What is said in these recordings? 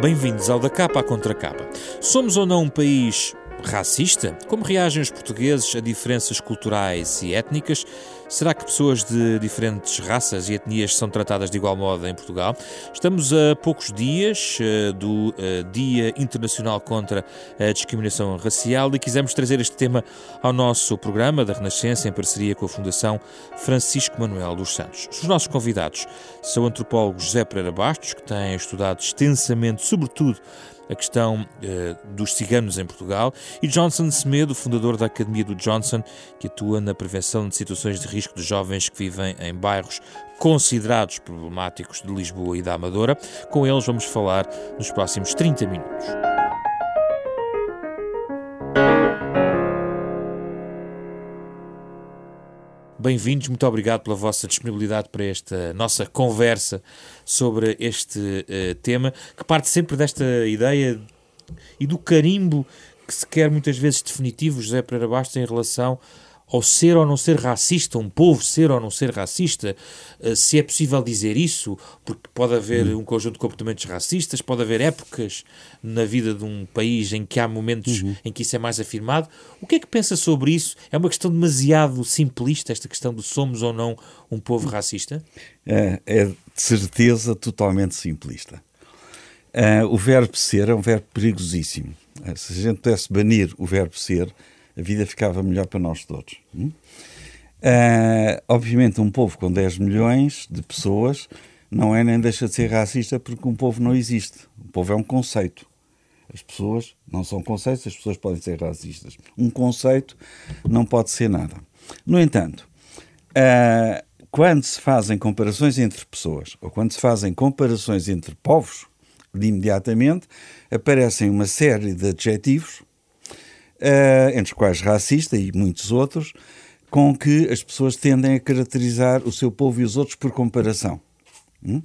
Bem-vindos ao Da Capa à Contra Capa. Somos ou não um país racista? Como reagem os portugueses a diferenças culturais e étnicas? Será que pessoas de diferentes raças e etnias são tratadas de igual modo em Portugal? Estamos a poucos dias uh, do uh, Dia Internacional contra a Discriminação Racial e quisemos trazer este tema ao nosso programa da Renascença em parceria com a Fundação Francisco Manuel dos Santos. Os nossos convidados são o antropólogo José Pereira Bastos, que tem estudado extensamente, sobretudo, a questão uh, dos ciganos em Portugal, e Johnson Semedo, fundador da Academia do Johnson, que atua na prevenção de situações de risco de jovens que vivem em bairros considerados problemáticos de Lisboa e da Amadora. Com eles vamos falar nos próximos 30 minutos. Bem-vindos, muito obrigado pela vossa disponibilidade para esta nossa conversa sobre este uh, tema, que parte sempre desta ideia e do carimbo que se quer muitas vezes definitivo, José Pereira Bastos, em relação ao ser ou não ser racista, um povo ser ou não ser racista, eh, se é possível dizer isso, porque pode haver uhum. um conjunto de comportamentos racistas, pode haver épocas na vida de um país em que há momentos uhum. em que isso é mais afirmado. O que é que pensa sobre isso? É uma questão demasiado simplista, esta questão do somos ou não um povo racista? É, é de certeza totalmente simplista. Uh, o verbo ser é um verbo perigosíssimo. Uh, se a gente pudesse banir o verbo ser, a vida ficava melhor para nós todos. Uh, obviamente, um povo com 10 milhões de pessoas não é nem deixa de ser racista porque um povo não existe. O povo é um conceito. As pessoas não são conceitos, as pessoas podem ser racistas. Um conceito não pode ser nada. No entanto, uh, quando se fazem comparações entre pessoas ou quando se fazem comparações entre povos, de imediatamente aparecem uma série de adjetivos uh, entre os quais racista e muitos outros, com que as pessoas tendem a caracterizar o seu povo e os outros por comparação. Hum?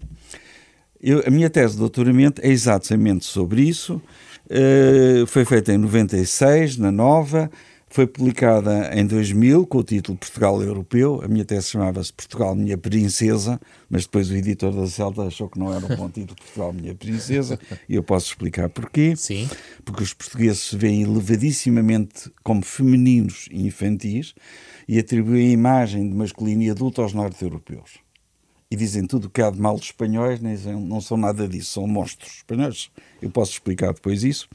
Eu, a minha tese de doutoramento é exatamente sobre isso. Uh, foi feita em 96, na Nova, foi publicada em 2000 com o título Portugal Europeu. A minha tese chamava-se Portugal Minha Princesa, mas depois o editor da Celta achou que não era um bom título Portugal Minha Princesa e eu posso explicar porquê. Sim. Porque os portugueses se veem elevadissimamente como femininos e infantis e atribuem a imagem de masculino e adulto aos norte-europeus. E dizem tudo o que há de mal dos espanhóis, nem, não são nada disso, são monstros espanhóis. Eu posso explicar depois isso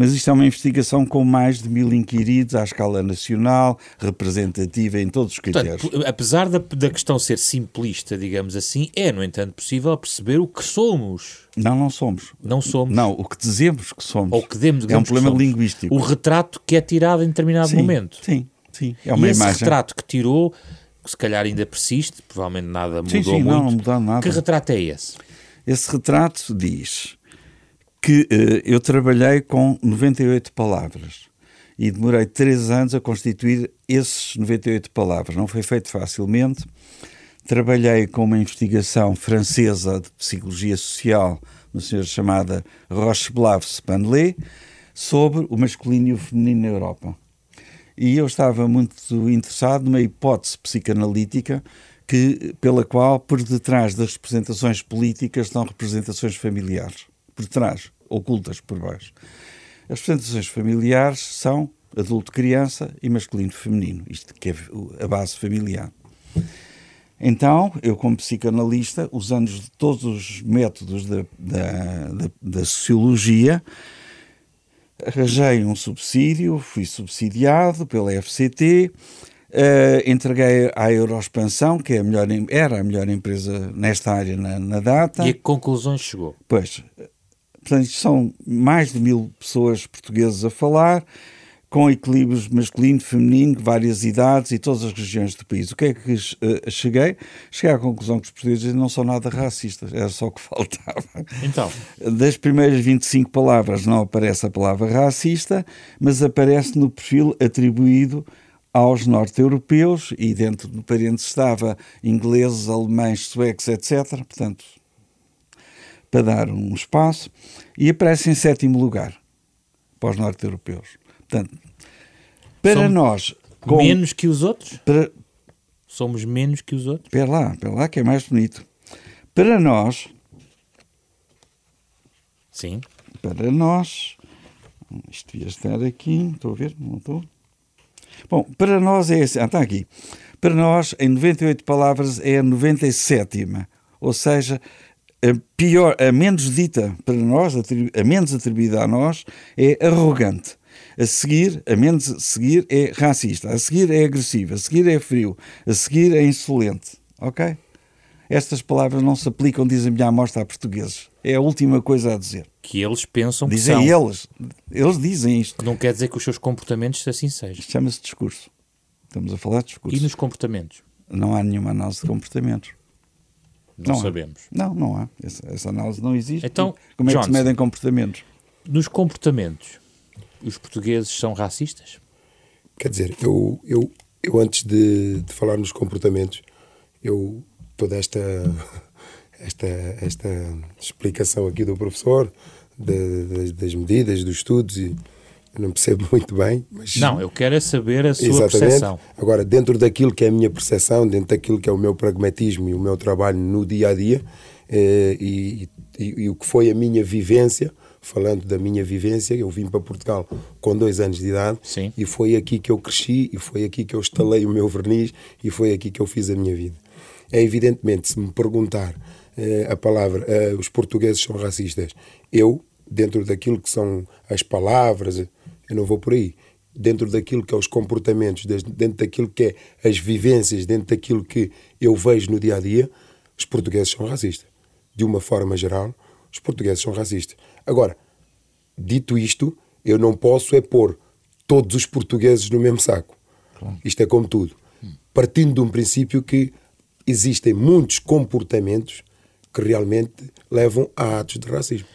mas isto é uma investigação com mais de mil inquiridos à escala nacional, representativa em todos os critérios. Portanto, apesar da, da questão ser simplista, digamos assim, é, no entanto, possível perceber o que somos. Não, não somos. Não somos. Não, o que dizemos que somos. Ou que demos, é um problema linguístico. O retrato que é tirado em determinado sim, momento. Sim, sim. É uma e esse imagem. retrato que tirou, se calhar ainda persiste, provavelmente nada mudou sim, sim, muito. Não, não mudou nada. Que retrato é esse? Esse retrato diz que uh, eu trabalhei com 98 palavras e demorei três anos a constituir esses 98 palavras. Não foi feito facilmente. Trabalhei com uma investigação francesa de psicologia social, uma senhora chamada Rocheblav Spanley, sobre o masculino e o feminino na Europa. E eu estava muito interessado numa hipótese psicanalítica que, pela qual, por detrás das representações políticas, estão representações familiares por trás, ocultas por baixo. As representações familiares são adulto-criança e masculino-feminino, isto que é a base familiar. Então, eu, como psicanalista, usando todos os métodos da, da, da, da sociologia, arranjei um subsídio, fui subsidiado pela FCT, uh, entreguei à Euroexpansão, que é a melhor, era a melhor empresa nesta área na, na data. E a que conclusões chegou? Pois, Portanto, são mais de mil pessoas portuguesas a falar, com equilíbrios masculino, feminino, várias idades e todas as regiões do país. O que é que uh, cheguei? Cheguei à conclusão que os portugueses não são nada racistas, era só o que faltava. Então? Das primeiras 25 palavras não aparece a palavra racista, mas aparece no perfil atribuído aos norte-europeus e dentro do parente estava ingleses, alemães, suecos, etc. Portanto, para dar um espaço e aparece em sétimo lugar para os norte-europeus. Portanto, para São nós. Com... Menos que os outros? Para... Somos menos que os outros? Espera lá, espera lá, que é mais bonito. Para nós. Sim. Para nós. Isto devia estar aqui, estou a ver, não estou. Bom, para nós é assim. Ah, está aqui. Para nós, em 98 palavras, é a 97. Ou seja, a pior, a menos dita para nós, a menos atribuída a nós, é arrogante. A seguir, a menos a seguir é racista, a seguir é agressivo, a seguir é frio, a seguir é insolente. Ok? Estas palavras não se aplicam, diz a minha amostra, a portugueses. É a última coisa a dizer. Que eles pensam dizem que são. eles. Eles dizem isto. Não quer dizer que os seus comportamentos assim sejam. Chama-se discurso. Estamos a falar de discurso. E nos comportamentos? Não há nenhuma análise de comportamentos. Não, não sabemos. Há. Não, não há. Essa, essa, análise não existe. Então, como é Johnson, que se medem comportamentos? Nos comportamentos, os portugueses são racistas? Quer dizer, eu, eu, eu antes de, de falar nos comportamentos, eu toda esta esta esta explicação aqui do professor de, de, das medidas, dos estudos e eu não percebo muito bem. Mas... Não, eu quero é saber a sua Exatamente. percepção. Agora, dentro daquilo que é a minha percepção, dentro daquilo que é o meu pragmatismo e o meu trabalho no dia a dia eh, e, e, e, o que foi a minha vivência, falando da minha vivência, eu vim para Portugal com dois anos de idade Sim. e foi aqui que eu cresci e foi aqui que eu estalei o meu verniz e foi aqui que eu fiz a minha vida. É evidentemente, se me perguntar eh, a palavra eh, os portugueses são racistas, eu, dentro daquilo que são as palavras, eu não vou por aí. Dentro daquilo que é os comportamentos, dentro daquilo que é as vivências, dentro daquilo que eu vejo no dia a dia, os portugueses são racistas. De uma forma geral, os portugueses são racistas. Agora, dito isto, eu não posso é pôr todos os portugueses no mesmo saco. Claro. Isto é como tudo. Partindo de um princípio que existem muitos comportamentos que realmente levam a atos de racismo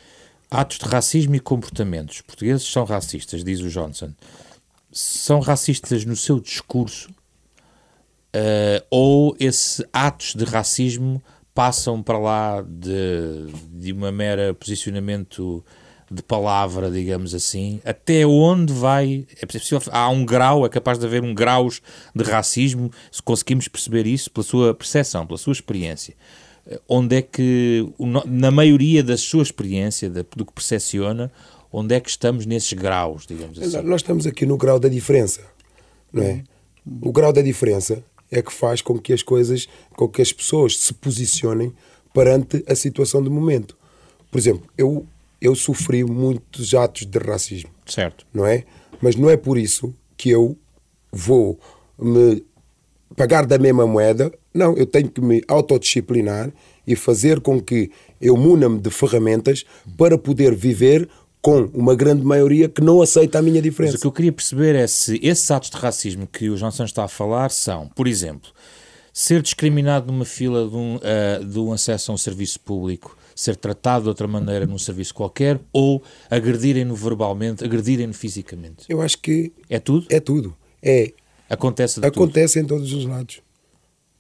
atos de racismo e comportamentos. Os portugueses são racistas, diz o Johnson. São racistas no seu discurso uh, ou esses atos de racismo passam para lá de, de uma mera posicionamento de palavra, digamos assim, até onde vai. É possível, há um grau, é capaz de haver um graus de racismo, se conseguimos perceber isso pela sua percepção, pela sua experiência onde é que, na maioria da sua experiência, do que percepciona, onde é que estamos nesses graus, digamos assim? Nós estamos aqui no grau da diferença, não é? O grau da diferença é que faz com que as coisas, com que as pessoas se posicionem perante a situação do momento. Por exemplo, eu, eu sofri muitos atos de racismo. Certo. Não é? Mas não é por isso que eu vou me pagar da mesma moeda. Não, eu tenho que me autodisciplinar e fazer com que eu muna-me de ferramentas para poder viver com uma grande maioria que não aceita a minha diferença. Mas o que eu queria perceber é se esses atos de racismo que o João Santos está a falar são, por exemplo, ser discriminado numa fila de um, uh, de um acesso a um serviço público, ser tratado de outra maneira num serviço qualquer ou agredirem-no verbalmente, agredirem-no fisicamente? Eu acho que... É tudo? É tudo. É Acontece de Acontece tudo. em todos os lados.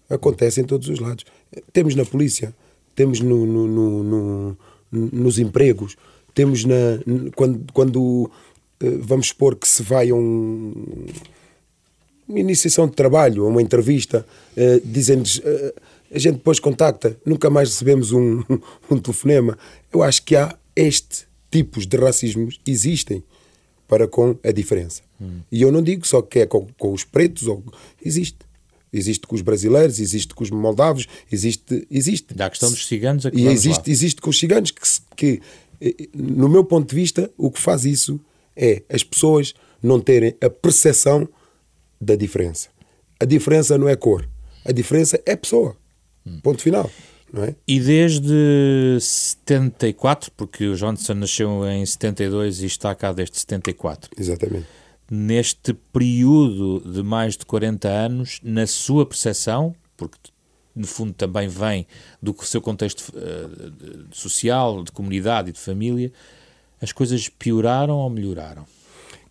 Acontece em todos os lados. Temos na polícia, temos no, no, no, no nos empregos, temos na quando, quando eh, vamos supor que se vai a um, uma iniciação de trabalho, a uma entrevista, uh, dizem-nos, uh, a gente depois contacta, nunca mais recebemos um, um telefonema. Eu acho que há este tipos de racismos existem para com a diferença. Hum. E eu não digo só que é com, com os pretos, ou, existe. Existe com os brasileiros, existe com os moldavos, existe. existe. Da questão dos ciganos aqui E existe, existe com os ciganos, que, que, eh, no meu ponto de vista, o que faz isso é as pessoas não terem a percepção da diferença. A diferença não é cor, a diferença é pessoa. Ponto final. É? E desde 74, porque o Johnson nasceu em 72 e está cá desde 74. Exatamente. Neste período de mais de 40 anos, na sua percepção, porque no fundo também vem do seu contexto uh, social, de comunidade e de família, as coisas pioraram ou melhoraram?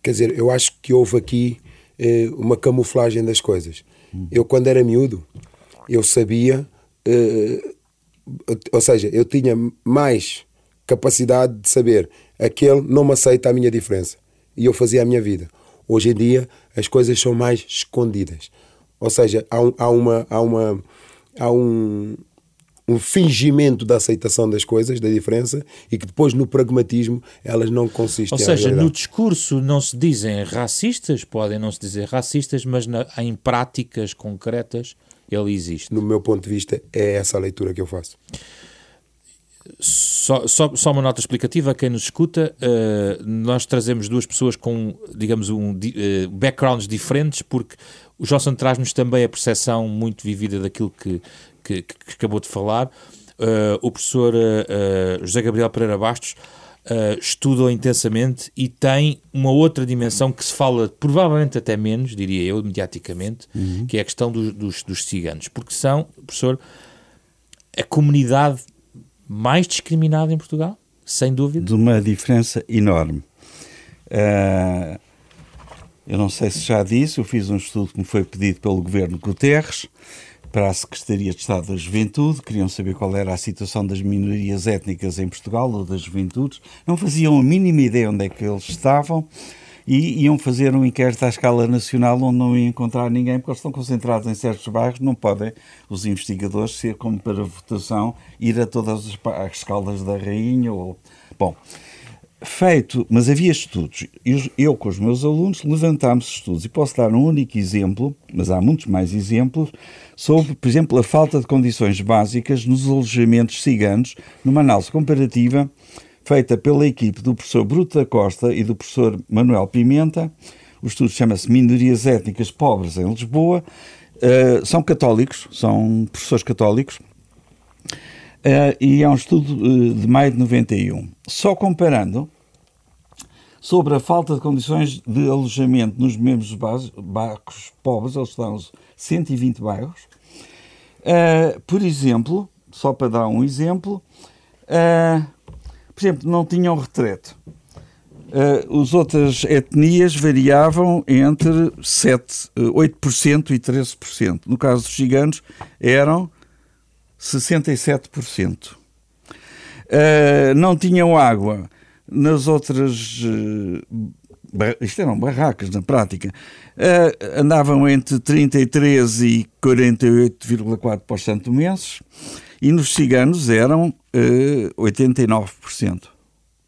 Quer dizer, eu acho que houve aqui uh, uma camuflagem das coisas. Hum. Eu, quando era miúdo, eu sabia uh, ou seja, eu tinha mais capacidade de saber aquele não me aceita a minha diferença. E eu fazia a minha vida. Hoje em dia as coisas são mais escondidas. Ou seja, há, há uma. Há uma há um, um fingimento da aceitação das coisas, da diferença, e que depois no pragmatismo elas não consistem. Ou seja, no discurso não se dizem racistas, podem não se dizer racistas, mas na, em práticas concretas ele existe. No meu ponto de vista, é essa a leitura que eu faço. Só, só, só uma nota explicativa a quem nos escuta. Uh, nós trazemos duas pessoas com, digamos, um, uh, backgrounds diferentes, porque o Johnson traz-nos também a percepção muito vivida daquilo que, que, que acabou de falar. Uh, o professor José Gabriel Pereira Bastos Uh, estudam intensamente e tem uma outra dimensão que se fala provavelmente até menos, diria eu, mediaticamente, uhum. que é a questão do, dos, dos ciganos, porque são, professor, a comunidade mais discriminada em Portugal, sem dúvida. De uma diferença enorme. Uh, eu não sei se já disse, eu fiz um estudo que me foi pedido pelo governo Guterres para a Secretaria de Estado da Juventude, queriam saber qual era a situação das minorias étnicas em Portugal ou das juventudes, não faziam a mínima ideia onde é que eles estavam e iam fazer um inquérito à escala nacional onde não iam encontrar ninguém, porque eles estão concentrados em certos bairros, não podem os investigadores ser como para votação ir a todas as, escalas da Rainha ou... Bom, feito, mas havia estudos. Eu, eu, com os meus alunos, levantámos estudos e posso dar um único exemplo, mas há muitos mais exemplos, sobre, por exemplo, a falta de condições básicas nos alojamentos ciganos, numa análise comparativa feita pela equipe do professor Bruto da Costa e do professor Manuel Pimenta. O estudo chama-se Minorias Étnicas Pobres em Lisboa. Uh, são católicos, são professores católicos, uh, e é um estudo uh, de maio de 91. Só comparando sobre a falta de condições de alojamento nos mesmos bairros pobres, eles estão 120 bairros. por exemplo, só para dar um exemplo, por exemplo, não tinham retrete. Uh, as outras etnias variavam entre 7, 8% e 13%. No caso dos ciganos, eram 67%. Uh, eh, não tinham água. Nas outras. Uh, isto eram barracas na prática. Uh, andavam entre 33% e 48,4% menses e nos ciganos eram uh, 89%.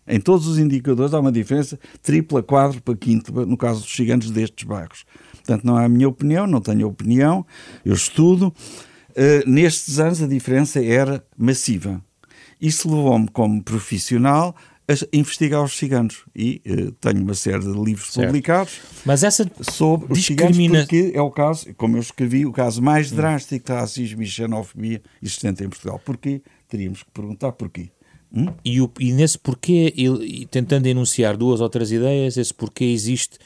Em todos os indicadores há uma diferença tripla, quádrupla, quíntupla no caso dos ciganos destes bairros. Portanto, não é a minha opinião, não tenho opinião, eu estudo. Uh, nestes anos a diferença era massiva. Isso levou-me como profissional a investigar os ciganos e uh, tenho uma série de livros certo. publicados Mas essa sobre os discrimina... ciganos porque é o caso, como eu escrevi, o caso mais drástico de racismo e xenofobia existente em Portugal. Porquê? Teríamos que perguntar porquê. Hum? E, o, e nesse porquê, e, tentando enunciar duas ou três ideias, esse porquê existe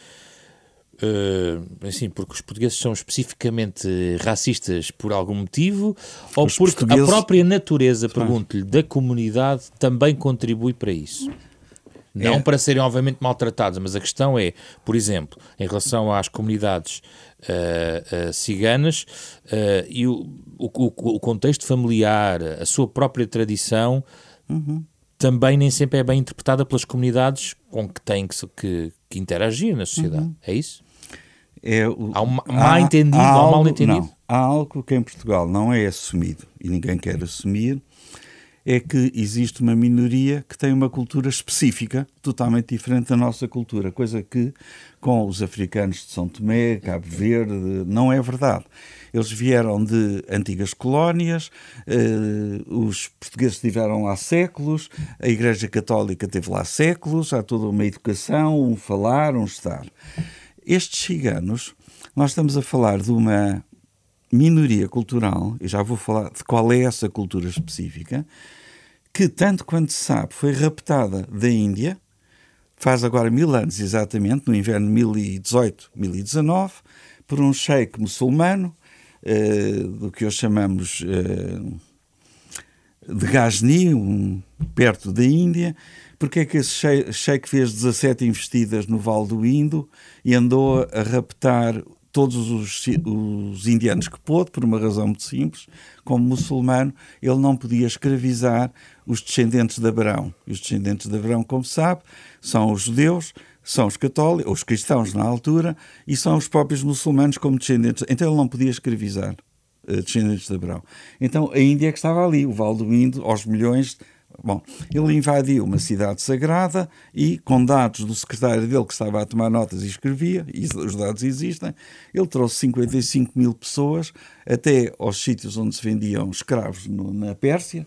Uh, assim, porque os portugueses são especificamente racistas por algum motivo ou os porque portugueses... a própria natureza, pergunto-lhe, da comunidade também contribui para isso? Não é. para serem, obviamente, maltratados, mas a questão é, por exemplo, em relação às comunidades uh, uh, ciganas e o, o, o, contexto familiar, a sua própria tradição, uhum. também nem sempre é bem interpretada pelas comunidades com que têm que, que, que interagir na sociedade. Uhum. É isso? É o, há um mal entendido, há, há um mal entendido. Não, há algo que em Portugal não é assumido e ninguém quer assumir, é que existe uma minoria que tem uma cultura específica, totalmente diferente da nossa cultura, coisa que com os africanos de São Tomé, Cabo Verde, não é verdade. Eles vieram de antigas colónias, eh, os portugueses estiveram lá séculos, a Igreja Católica teve lá séculos, há toda uma educação, um falar, um estar. Estes ciganos, nós estamos a falar de uma minoria cultural, e já vou falar de qual é essa cultura específica, que, tanto quanto se sabe, foi raptada da Índia, faz agora mil anos exatamente, no inverno de 1018-1019, por um sheik muçulmano, uh, do que hoje chamamos uh, de Ghazni, um, perto da Índia, porque é que esse sheik fez 17 investidas no Vale do Indo e andou a raptar todos os, os, indianos que pôde, por uma razão muito simples, como muçulmano, ele não podia escravizar os descendentes de Abraão. E os descendentes de Abraão, como sabe, são os judeus, são os católicos, os cristãos na altura, e são os próprios muçulmanos como descendentes. Então ele não podia escravizar uh, descendentes de Abraão. Então a Índia é que estava ali, o Val do Indo, aos milhões Bom, ele invadiu uma cidade sagrada e, com dados do secretário dele que estava a tomar notas e escrevia, e os dados existem, ele trouxe 55 mil pessoas até aos sítios onde se vendiam escravos no, na Pérsia,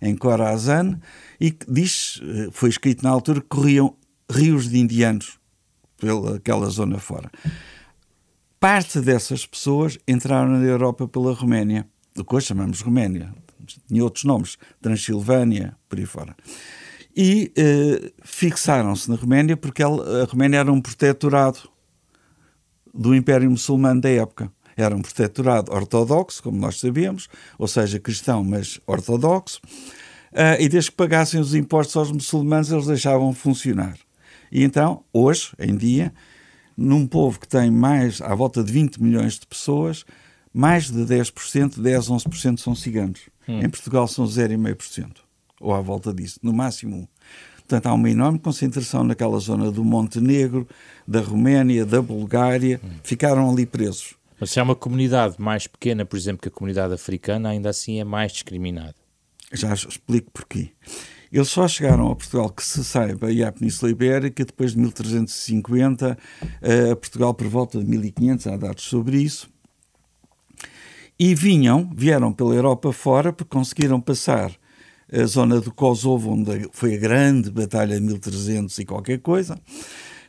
em Khorasan, e diz, eh, foi escrito na altura que corriam rios de indianos pelaquela zona fora. Parte dessas pessoas entraram na Europa pela Roménia, do que hoje chamamos Roménia, tinha outros nomes, Transilvânia, por aí fora. E eh, fixaram-se na Roménia porque ela, a Roménia era um protetorado do Império Muçulmano da época. Era um protetorado ortodoxo, como nós sabemos, ou seja, cristão, mas ortodoxo. Uh, e desde que pagassem os impostos aos muçulmanos, eles deixavam funcionar. E então, hoje, em dia, num povo que tem mais, à volta de 20 milhões de pessoas, mais de 10%, 10, 11% são ciganos. Hum. Em Portugal são 0,5%, ou à volta disso, no máximo 1%. Portanto, há uma enorme concentração naquela zona do Montenegro, da Roménia, da Bulgária, hum. ficaram ali presos. Mas se há uma comunidade mais pequena, por exemplo, que a comunidade africana, ainda assim é mais discriminada. Já explico porquê. Eles só chegaram a Portugal, que se saiba, e à Península Ibérica, depois de 1350, a Portugal por volta de 1500, há dados sobre isso, e vinham, vieram pela Europa fora, porque conseguiram passar a zona do Kosovo, onde foi a grande batalha de 1300 e qualquer coisa.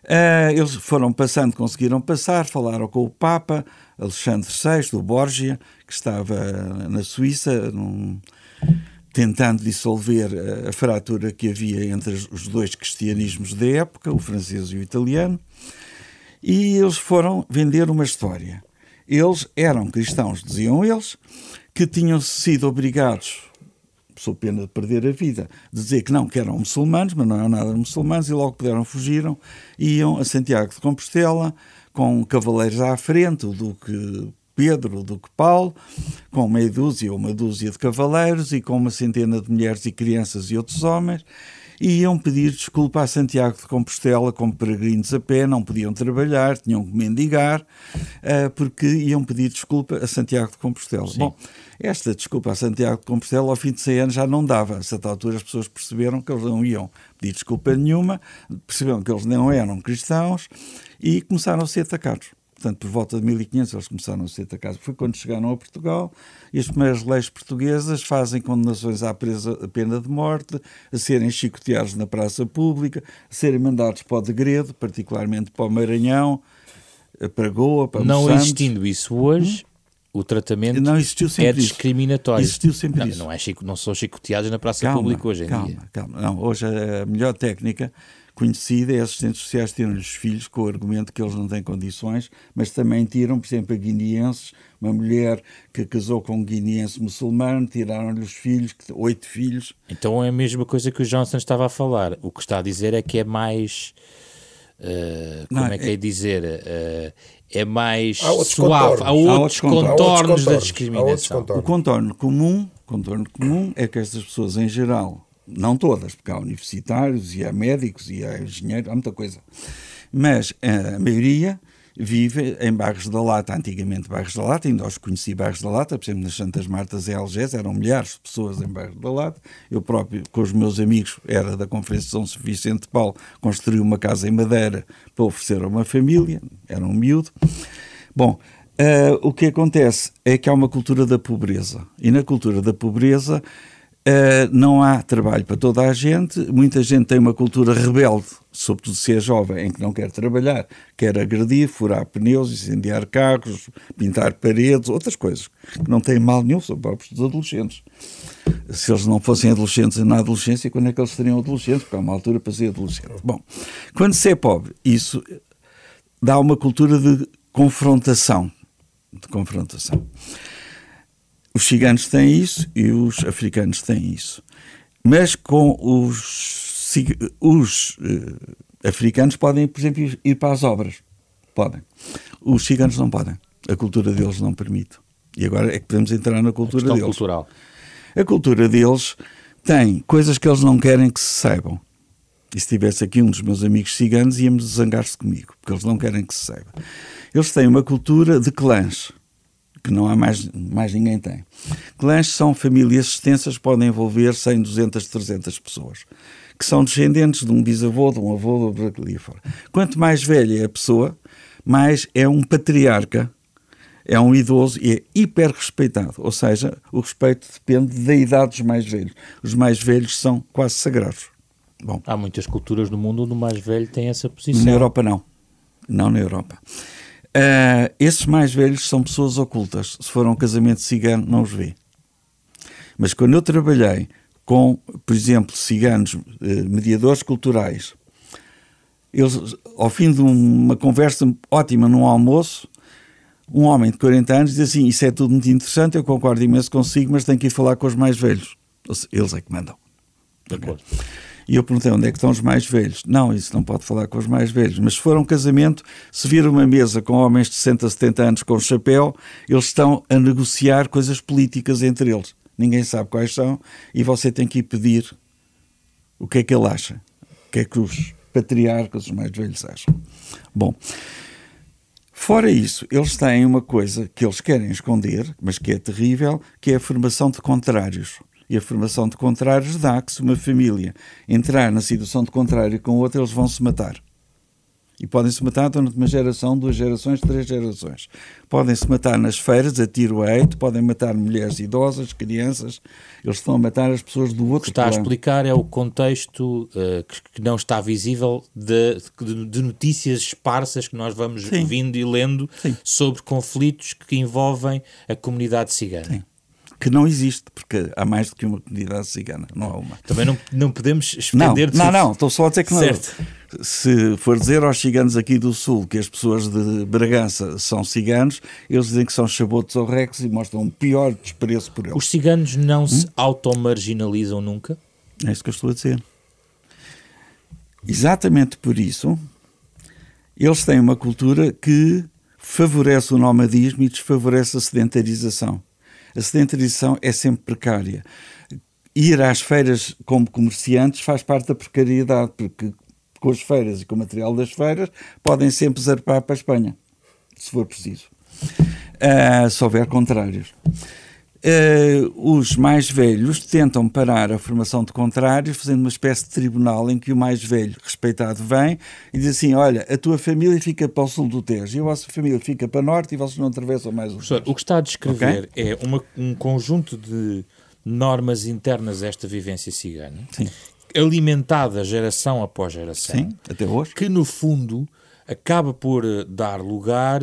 Uh, eles foram passando, conseguiram passar, falaram com o Papa Alexandre VI, do Borgia, que estava na Suíça, num, tentando dissolver a, a, fratura que havia entre os dois cristianismos da época, o francês e o italiano, e eles foram vender uma história. Eles eram cristãos, diziam eles, que tinham sido obrigados, sob pena de perder a vida, dizer que não, que eram muçulmanos, mas não eram nada muçulmanos, e logo puderam fugiram, iam a Santiago de Compostela, com cavaleiros à frente, o Duque Pedro, o Duque Paulo, com meia dúzia ou uma dúzia de cavaleiros e com uma centena de mulheres e crianças e outros homens, e iam pedir desculpa a Santiago de Compostela como peregrinos a pé, não podiam trabalhar, tinham que mendigar, uh, porque iam pedir desculpa a Santiago de Compostela. Sim. Bom, esta desculpa a Santiago de Compostela ao fim de 100 anos já não dava. A certa altura as pessoas perceberam que eles não iam pedir desculpa nenhuma, perceberam que eles não eram cristãos e começaram a ser atacados. Portanto, por volta de 1500 eles começaram a ser atacados. Foi quando chegaram a Portugal e as primeiras leis portuguesas fazem condenações à presa, pena de morte, a serem chicoteados na praça pública, a serem mandados para o degredo, particularmente para o Maranhão, para Goa, para Não existindo isso hoje, hum? o tratamento é discriminatório. Existiu sempre não, isso. Não, é, não são chicoteados na praça calma, pública hoje em calma, dia. Calma, não. Hoje a melhor técnica conhecida é assistentes sociais tiram-lhes filhos com o argumento que eles não têm condições, mas também tiram, por exemplo, a guineenses, uma mulher que casou com um guineense muçulmano, tiraram-lhe os filhos, oito filhos. Então é a mesma coisa que o Johnson estava a falar. O que está a dizer é que é mais. Uh, como não, é que é, é dizer? Uh, é mais há suave. Há outros, há outros contornos, da discriminação. O contorno comum, contorno comum é que estas pessoas, em geral, não todas, porque há universitários e há médicos e há engenheiros, há muita coisa. Mas a maioria vive em bairros da Lata, antigamente bairros da Lata, ainda os conheci bairros da Lata, por exemplo, nas Santas Martas e Algés, eram milhares de pessoas em bairros da Lata. Eu próprio, com os meus amigos, era da Conferência de São Vicente de Paulo, construí uma casa em madeira para oferecer a uma família, era um miúdo. Bom, uh, o que acontece é que há uma cultura da pobreza, e na cultura da pobreza Uh, não há trabalho para toda a gente, muita gente tem uma cultura rebelde, sobretudo se é jovem, em que não quer trabalhar, quer agredir, furar pneus, incendiar carros, pintar paredes, outras coisas, que não têm mal nenhum, são próprios dos adolescentes. Se eles não fossem adolescentes na adolescência, quando é que eles seriam adolescentes? Porque há uma altura para ser adolescente. Bom, quando se é pobre, isso dá uma cultura de confrontação, de confrontação. Os ciganos têm isso e os africanos têm isso. Mas com os, os uh, africanos podem, por exemplo, ir para as obras. Podem. Os ciganos não podem. A cultura deles não permite. E agora é que podemos entrar na cultura a deles. cultural. A cultura deles tem coisas que eles não querem que se saibam. E se tivesse aqui um dos meus amigos ciganos, íamos zangar-se comigo, porque eles não querem que se saiba. Eles têm uma cultura de clãs, que não há mais, mais ninguém tem. Clãs são famílias extensas, podem envolver 100, 200, 300 pessoas, que são descendentes de um bisavô, de um avô, de ali fora. Quanto mais velha é a pessoa, mais é um patriarca, é um idoso e é hiper respeitado. Ou seja, o respeito depende da idade dos mais velhos. Os mais velhos são quase sagrados. Bom, Há muitas culturas no mundo onde o mais velho tem essa posição. Na Europa, não. Não na Europa. Uh, esses mais velhos são pessoas ocultas. Se for um casamento cigano, não os vê. Mas quando eu trabalhei com, por exemplo, ciganos, uh, mediadores culturais, eles, ao fim de uma conversa ótima num almoço, um homem de 40 anos diz assim: Isso é tudo muito interessante, eu concordo imenso consigo, mas tenho que ir falar com os mais velhos. Eles é que mandam. Acordo. E eu perguntei onde é que estão os mais velhos. Não, isso não pode falar com os mais velhos. Mas se for um casamento, se vir uma mesa com homens de 60, 70 anos com chapéu, eles estão a negociar coisas políticas entre eles. Ninguém sabe quais são e você tem que ir pedir o que é que ele acha. O que é que os patriarcas, os mais velhos, acham. Bom, fora isso, eles têm uma coisa que eles querem esconder, mas que é terrível, que é a formação de contrários. E a formação de contrários dá que se uma família entrar na situação de contrário com outra, eles vão se matar. E podem-se matar durante uma geração, duas gerações, três gerações. Podem-se matar nas feiras, a tiro a eito, podem matar mulheres idosas, crianças. Eles estão a matar as pessoas do outro O que está plano. a explicar é o contexto uh, que, que, não está visível de, de, de, notícias esparsas que nós vamos Sim. vindo e lendo Sim. sobre conflitos que envolvem a comunidade cigana. Sim que não existe, porque há mais do que uma comunidade cigana, não há uma. Também não, não podemos estender... Não, não, não, estou só a dizer que certo. não. Se for dizer aos ciganos aqui do Sul que as pessoas de Bragança são ciganos, eles dizem que são chabotos ou rex e mostram um pior desprezo por eles. Os ciganos não hum? se automarginalizam nunca? É isso que eu estou a dizer. Exatamente por isso, eles têm uma cultura que favorece o nomadismo e desfavorece a sedentarização a sedentarização é sempre precária. Ir às feiras como comerciantes faz parte da precariedade, porque com as feiras e com o material das feiras podem sempre zarpar para a Espanha, se for preciso. Uh, se houver contrários. Uh, os mais velhos tentam parar a formação de contrários, fazendo uma espécie de tribunal em que o mais velho, respeitado, vem e diz assim: Olha, a tua família fica para o sul do Tejo e a vossa família fica para o norte e vocês não atravessam mais o Professor, o que está a descrever okay? é uma, um conjunto de normas internas a esta vivência cigana, Sim. alimentada geração após geração, Sim, até hoje. que no fundo acaba por dar lugar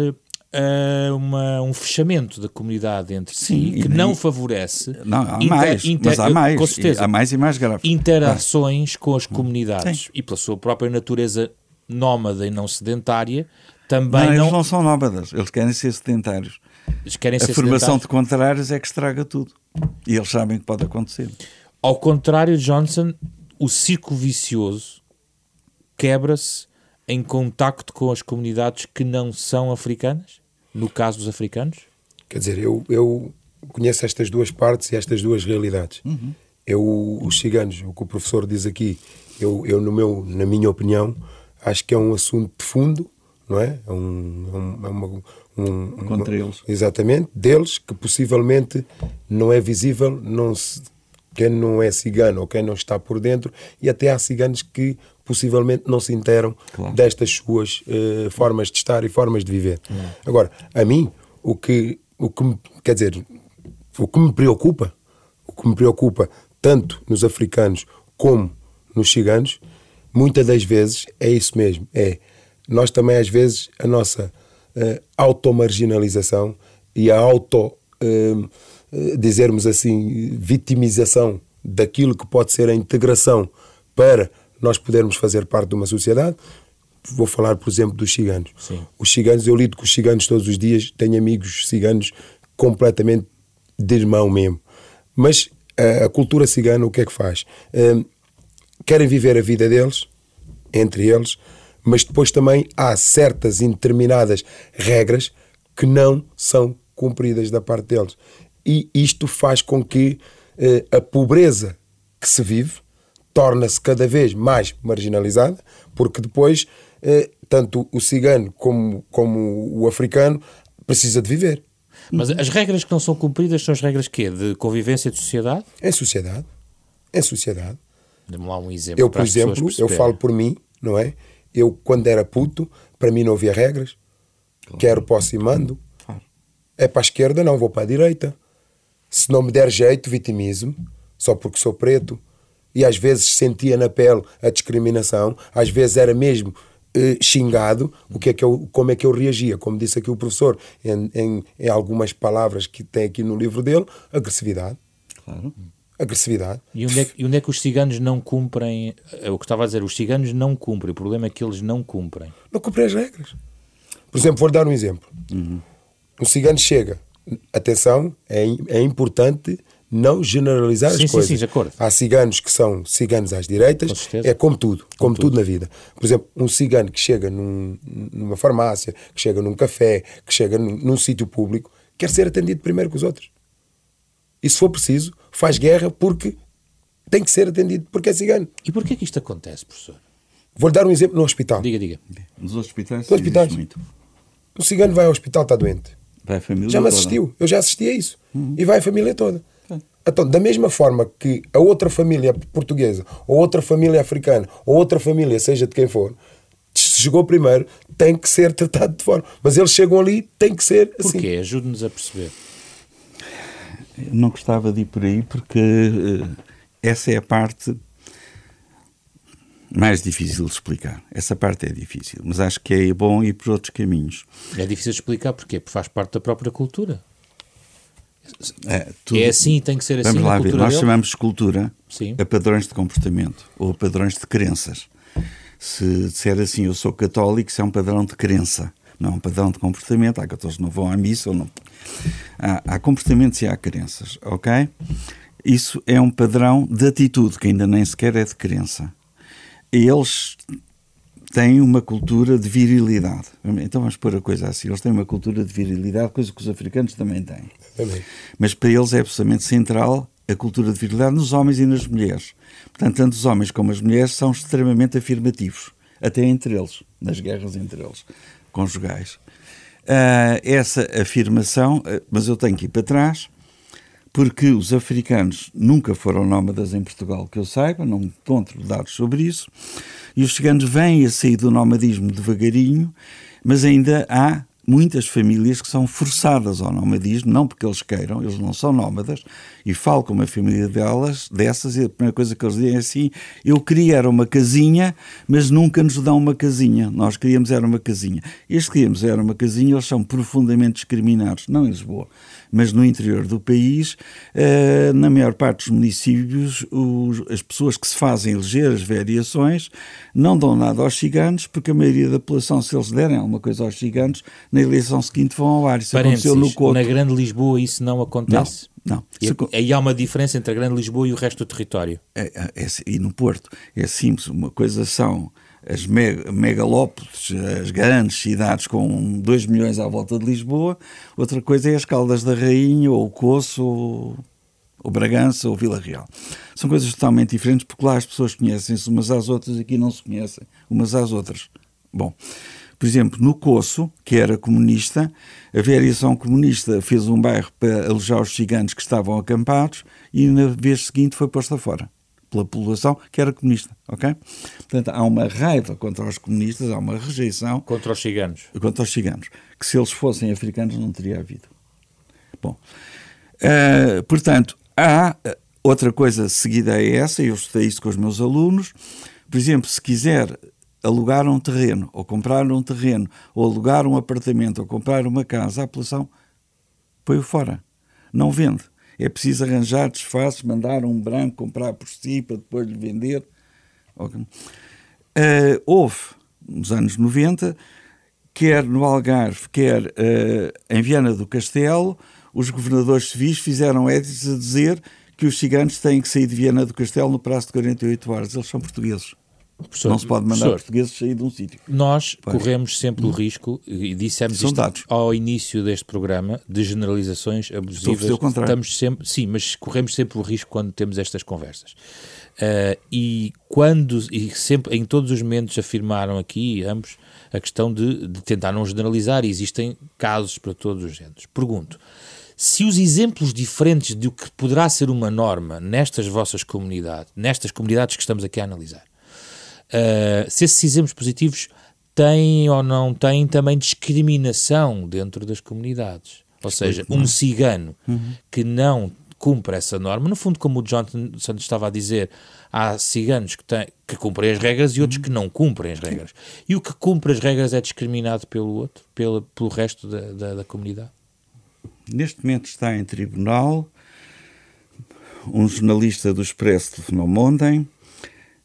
uh, uma, um fechamento da comunidade entre Sim, si que não favorece. Não, há inter, mais, inter, mas há mais, com certeza, há mais e mais grave. Interações ah. com as comunidades Sim. e pela sua própria natureza nómada e não sedentária também não, não... Eles não são nómadas, eles querem ser sedentários. Eles querem a ser formação de contrários é que estraga tudo. E eles sabem que pode acontecer. Ao contrário, Johnson, o círculo vicioso quebra-se em contacto com as comunidades que não são africanas? No caso dos africanos? Quer dizer, eu, eu conheço estas duas partes e estas duas realidades. Uhum. Eu, os ciganos, o que o professor diz aqui, eu, eu no meu, na minha opinião, acho que é um assunto de fundo, não é? É, um, é, é uma, um, Contra uma, eles. Exatamente, deles, que possivelmente não é visível, não se, quem não é cigano ou quem não está por dentro, e até há ciganos que possivelmente não se interam claro. destas suas uh, formas de estar e formas de viver. Uhum. Agora, a mim, o que, o que me, quer dizer, o que me preocupa, o que me preocupa tanto nos africanos como nos ciganos, muitas das vezes é isso mesmo, é nós também às vezes a nossa uh, automarginalização e a auto, uh, dizermos assim, vitimização daquilo que pode ser a integração para nós podermos fazer parte de uma sociedade. Vou falar, por exemplo, dos ciganos. Sim. Os ciganos, eu lido com os ciganos todos os dias, tenho amigos ciganos completamente de irmão mesmo. Mas a, a cultura cigana o que é que faz? Um, querem viver a vida deles, entre eles, Mas depois também há certas indeterminadas regras que não são cumpridas da parte deles. E isto faz com que eh, a pobreza que se vive torna-se cada vez mais marginalizada, porque depois eh, tanto o cigano como, como o africano precisa de viver. Mas as regras que não são cumpridas são as regras quê? De convivência de sociedade? Em sociedade. Em sociedade. Dê-me lá um exemplo. Eu, por exemplo, eu falo por mim, não é? Eu, quando era puto, para mim não havia regras. Claro. Quero, posso e mando. Claro. É para a esquerda, não, vou para a direita. Se não me der jeito, vitimizo só porque sou preto. E às vezes sentia na pele a discriminação, às vezes era mesmo eh, xingado, o que é que eu, como é que eu reagia? Como disse aqui o professor, em, em, em algumas palavras que tem aqui no livro dele, agressividade. Claro agressividade. E onde, é, e onde é que os ciganos não cumprem? É o que estava a dizer, os ciganos não cumprem. O problema é que eles não cumprem. Não cumprem as regras. Por exemplo, vou dar um exemplo. Uhum. Um cigano chega. Atenção, é, é importante não generalizar sim, as coisas. Sim, sim, de acordo. Há ciganos que são ciganos às direitas, com é como tudo, como, tudo. tudo. na vida. Por exemplo, um cigano que chega num, numa farmácia, que chega num café, que chega num, num sítio público, quer ser atendido primeiro que os outros. E se for preciso, faz guerra porque tem que ser atendido porque é cigano. E porquê que isto acontece, professor? Vou-lhe dar um exemplo no hospital. Diga, diga. Nos hospitais, Nos hospitais. muito. O cigano vai ao hospital, está doente. Vai a família Já me assistiu, eu já assisti a isso. Uhum. E vai a família toda. Então, da mesma forma que a outra família portuguesa, ou outra família africana, ou outra família, seja de quem for, chegou primeiro, tem que ser tratado de forma. Mas eles chegam ali, tem que ser assim. Porquê? Ajude-nos a perceber. não gostava de ir por aí porque uh, essa é a parte mais difícil de explicar. Essa parte é difícil, mas acho que é bom ir por outros caminhos. É difícil de explicar porquê? Porque faz parte da própria cultura. É, é assim tem que ser assim. Vamos lá ver, nós dele? chamamos de cultura Sim. a padrões de comportamento ou a padrões de crenças. Se disser assim, eu sou católico, isso é um padrão de crença, não é um padrão de comportamento. Há católicos que não vão à missa ou não. Há, há comportamentos e há crenças, ok? Isso é um padrão de atitude, que ainda nem sequer é de crença. Eles têm uma cultura de virilidade. Então vamos pôr a coisa assim: eles têm uma cultura de virilidade, coisa que os africanos também têm. Também. Mas para eles é absolutamente central a cultura de virilidade nos homens e nas mulheres. Portanto, tanto os homens como as mulheres são extremamente afirmativos, até entre eles, nas guerras entre eles, conjugais. Uh, essa afirmação, uh, mas eu tenho que ir para trás, porque os africanos nunca foram nómadas em Portugal, que eu saiba, não encontro dados sobre isso, e os ciganos vêm a sair do nomadismo devagarinho, mas ainda há muitas famílias que são forçadas ao nomadismo, não porque eles queiram, eles não são nómadas, e falo com uma família delas, dessas, e a primeira coisa que eles dizem é assim: eu queria era uma casinha, mas nunca nos dão uma casinha. Nós queríamos era uma casinha. Estes queríamos era uma casinha, eles são profundamente discriminados, não em Lisboa, mas no interior do país, uh, na maior parte dos municípios, os, as pessoas que se fazem eleger as variações não dão nada aos ciganos, porque a maioria da população, se eles derem alguma coisa aos ciganos, na eleição seguinte vão ao ar. Isso aconteceu no Couto. Na Grande Lisboa isso não acontece? Não. não. E, aí há uma diferença entre a Grande Lisboa e o resto do território? É, é, é, e no Porto. É simples. Uma coisa são as megalópolis, as grandes cidades com 2 milhões à volta de Lisboa, outra coisa é as Caldas da Rainha, ou o Coço, ou, Bragança, ou Vila Real. São coisas totalmente diferentes, porque lá as pessoas conhecem-se umas às outras, aqui não se conhecem umas às outras. Bom, por exemplo, no Coço, que era comunista, a variação comunista fez um bairro para alojar os ciganos que estavam acampados e na vez seguinte foi posta fora pela população que era comunista, ok? Portanto, há uma raiva contra os comunistas, há uma rejeição... Contra os ciganos. Contra os ciganos, que se eles fossem africanos não teria havido. Bom, uh, portanto, há eh, outra coisa seguida a essa, eu estudei isso com os meus alunos, por exemplo, se quiser alugar um terreno, ou comprar um terreno, ou alugar um apartamento, ou comprar uma casa, a população põe-o fora, não vende. É preciso arranjar disfarces, mandar um branco comprar por si para depois lhe vender. Uh, houve, nos anos 90, quer no Algarve, quer uh, em Viana do Castelo, os governadores civis fizeram éditos a dizer que os ciganos têm que sair de Viana do Castelo no prazo de 48 horas. Eles são portugueses. Professor, não se pode mandar portugueses sair de um sítio. Nós pois. corremos sempre o risco, e dissemos São isto dados. ao início deste programa, de generalizações abusivas. Estou a Estamos sempre, sim, mas corremos sempre o risco quando temos estas conversas. Uh, e quando, e sempre, em todos os momentos afirmaram aqui, ambos, a questão de, de tentar não generalizar, e existem casos para todos os géneros. Pergunto, se os exemplos diferentes do que poderá ser uma norma nestas vossas comunidades, nestas comunidades que estamos aqui a analisar, uh, se esses exemplos positivos têm ou não têm também discriminação dentro das comunidades. Ou seja, um cigano uhum. que não cumpre essa norma, no fundo, como o Jonathan Santos estava a dizer, há ciganos que, têm, que cumprem as regras e outros que não cumprem as regras. E o que cumpre as regras é discriminado pelo outro, pelo, pelo resto da, da, da comunidade? Neste momento está em tribunal um jornalista do Expresso telefonou-me ontem,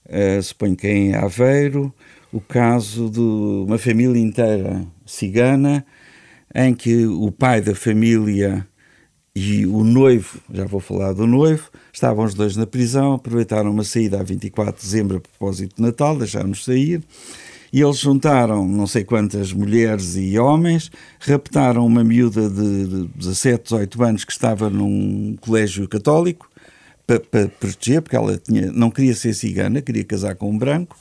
uh, suponho que é em Aveiro, o caso de uma família inteira cigana, em que o pai da família e o noivo, já vou falar do noivo, estavam os dois na prisão, aproveitaram uma saída a 24 de dezembro a propósito de Natal, deixaram-nos sair, e eles juntaram não sei quantas mulheres e homens, raptaram uma miúda de 17, 18 anos que estava num colégio católico para, proteger, porque ela tinha, não queria ser cigana, queria casar com um branco,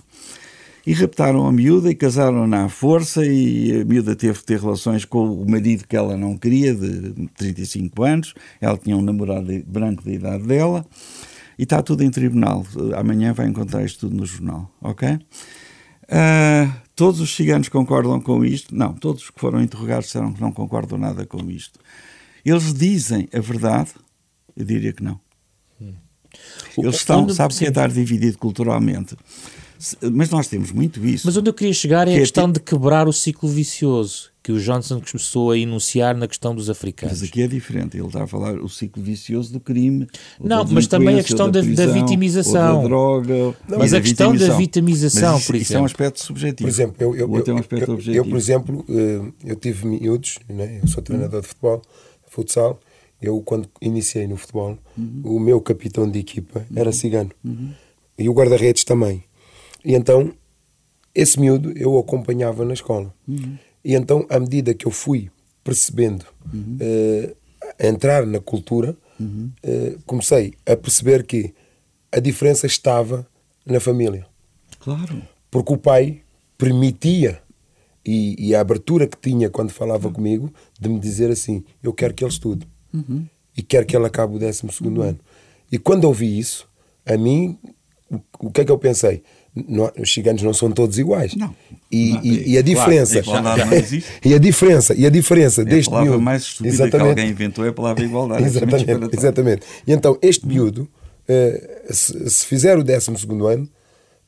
e raptaram a miúda e casaram-na à força e a miúda teve que ter relações com o marido que ela não queria, de 35 anos, ela tinha um namorado branco da idade dela, e está tudo em tribunal. Amanhã vai encontrar isto tudo no jornal, ok? Uh, todos os ciganos concordam com isto? Não, todos que foram interrogados disseram que não concordam nada com isto. Eles dizem a verdade? Eu diria que não. Eles estão, sabe que é estar dividido culturalmente. Mas nós temos muito isso. Mas onde eu queria chegar é que a é questão é de quebrar o ciclo vicioso que o Johnson começou a enunciar na questão dos africanos. Mas aqui é diferente, ele está a falar o ciclo vicioso do crime. Não, mas também a questão da, prisão, da vitimização. Da droga. Não, mas a questão vitimização. da vitimização, isso, por exemplo. Isso é um aspecto subjetivo. Por exemplo, eu, eu, eu, um eu, eu, por exemplo, eh, eu tive miúdos, né? eu sou treinador de futebol, futsal, eu quando iniciei no futebol, uhum. o meu capitão de equipa era cigano. Uhum. E o guarda-redes também. E então, esse miúdo eu acompanhava na escola. Uhum. E então, à medida que eu fui percebendo, uhum. uh, entrar na cultura, uhum. uh, comecei a perceber que a diferença estava na família. Claro. Porque o pai permitia e, e a abertura que tinha quando falava uhum. comigo de me dizer assim: Eu quero que ele estude uhum. e quero que ele acabe o 12 uhum. ano. E quando ouvi isso, a mim, o, o que é que eu pensei? Não, os ciganos não são todos iguais. Não. E, não, e, e a diferença. Claro, e a diferença, e a diferença é deste a palavra mais estúpida exatamente, que alguém inventou é a palavra igualdade. exatamente, exatamente. E então, este miúdo, uh, se, se, fizer o 12 ano,